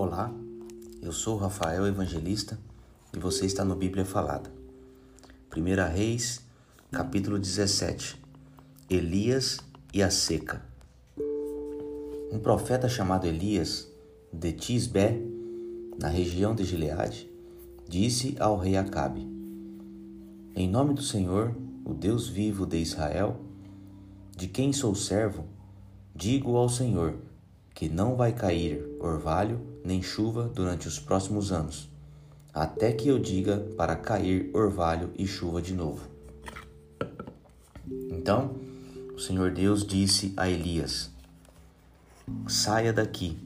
Olá, eu sou Rafael Evangelista e você está no Bíblia Falada. 1 Reis, capítulo 17 Elias e a seca. Um profeta chamado Elias, de Tisbé, na região de Gileade, disse ao rei Acabe: Em nome do Senhor, o Deus vivo de Israel, de quem sou servo, digo ao Senhor que não vai cair orvalho nem chuva durante os próximos anos, até que eu diga para cair orvalho e chuva de novo. Então o Senhor Deus disse a Elias: Saia daqui,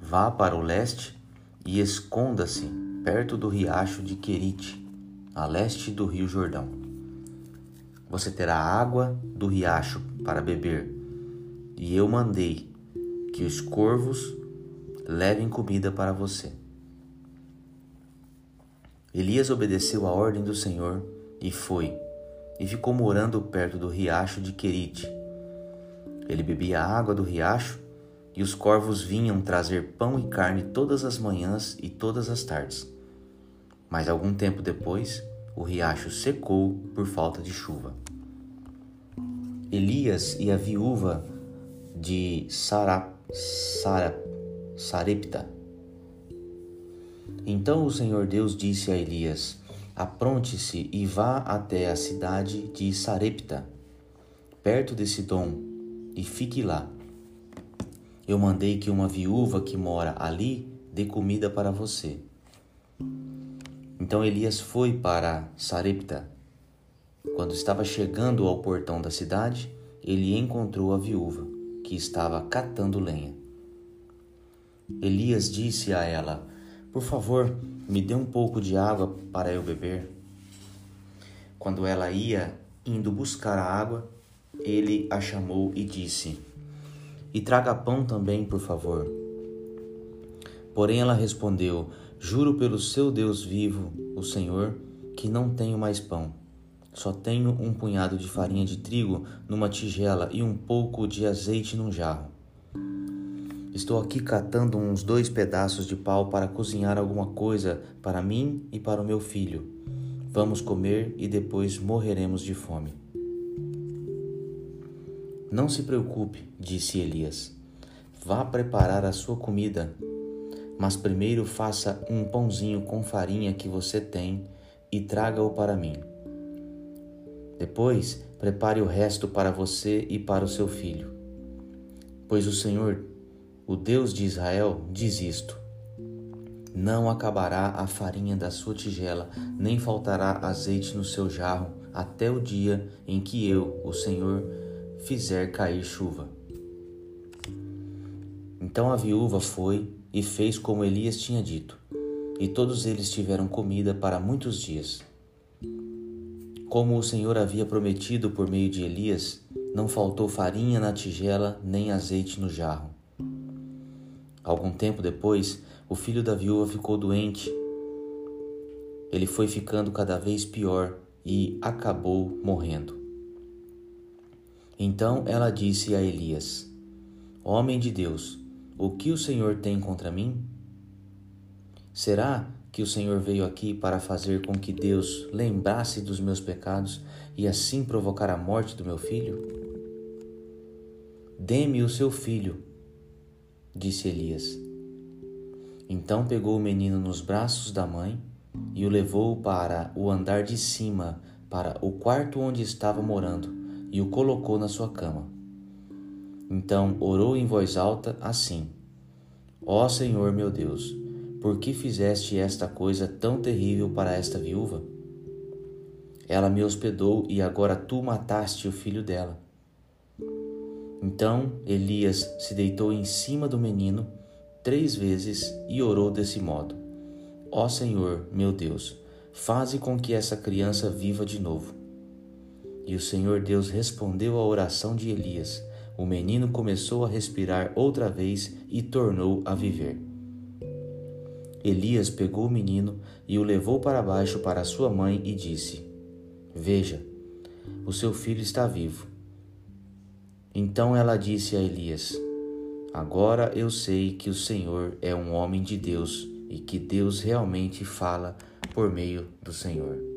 vá para o leste e esconda-se perto do riacho de Querite, a leste do rio Jordão. Você terá água do riacho para beber, e eu mandei que os corvos levem comida para você. Elias obedeceu a ordem do Senhor e foi, e ficou morando perto do riacho de Querite. Ele bebia a água do riacho, e os corvos vinham trazer pão e carne todas as manhãs e todas as tardes. Mas algum tempo depois, o riacho secou por falta de chuva. Elias e a viúva de Sarap Sara, Sarepta. Então o Senhor Deus disse a Elias: Apronte-se e vá até a cidade de Sarepta, perto de Sidom, e fique lá. Eu mandei que uma viúva que mora ali dê comida para você. Então Elias foi para Sarepta. Quando estava chegando ao portão da cidade, ele encontrou a viúva que estava catando lenha. Elias disse a ela: Por favor, me dê um pouco de água para eu beber. Quando ela ia indo buscar a água, ele a chamou e disse: E traga pão também, por favor. Porém ela respondeu: Juro pelo seu Deus vivo, o Senhor, que não tenho mais pão. Só tenho um punhado de farinha de trigo numa tigela e um pouco de azeite num jarro. Estou aqui catando uns dois pedaços de pau para cozinhar alguma coisa para mim e para o meu filho. Vamos comer e depois morreremos de fome. Não se preocupe, disse Elias. Vá preparar a sua comida, mas primeiro faça um pãozinho com farinha que você tem e traga-o para mim. Depois, prepare o resto para você e para o seu filho. Pois o Senhor, o Deus de Israel, diz isto: Não acabará a farinha da sua tigela, nem faltará azeite no seu jarro, até o dia em que eu, o Senhor, fizer cair chuva. Então a viúva foi e fez como Elias tinha dito, e todos eles tiveram comida para muitos dias. Como o Senhor havia prometido por meio de Elias, não faltou farinha na tigela nem azeite no jarro. Algum tempo depois, o filho da viúva ficou doente. Ele foi ficando cada vez pior e acabou morrendo. Então ela disse a Elias: Homem de Deus, o que o Senhor tem contra mim? Será que o Senhor veio aqui para fazer com que Deus lembrasse dos meus pecados e assim provocar a morte do meu filho? Dê-me o seu filho, disse Elias. Então pegou o menino nos braços da mãe e o levou para o andar de cima, para o quarto onde estava morando, e o colocou na sua cama. Então orou em voz alta assim: Ó Senhor meu Deus, por que fizeste esta coisa tão terrível para esta viúva? Ela me hospedou e agora tu mataste o filho dela. Então Elias se deitou em cima do menino três vezes e orou desse modo: Ó Senhor, meu Deus, faze com que essa criança viva de novo. E o Senhor Deus respondeu à oração de Elias. O menino começou a respirar outra vez e tornou a viver. Elias pegou o menino e o levou para baixo para sua mãe e disse: Veja, o seu filho está vivo. Então ela disse a Elias: Agora eu sei que o Senhor é um homem de Deus e que Deus realmente fala por meio do Senhor.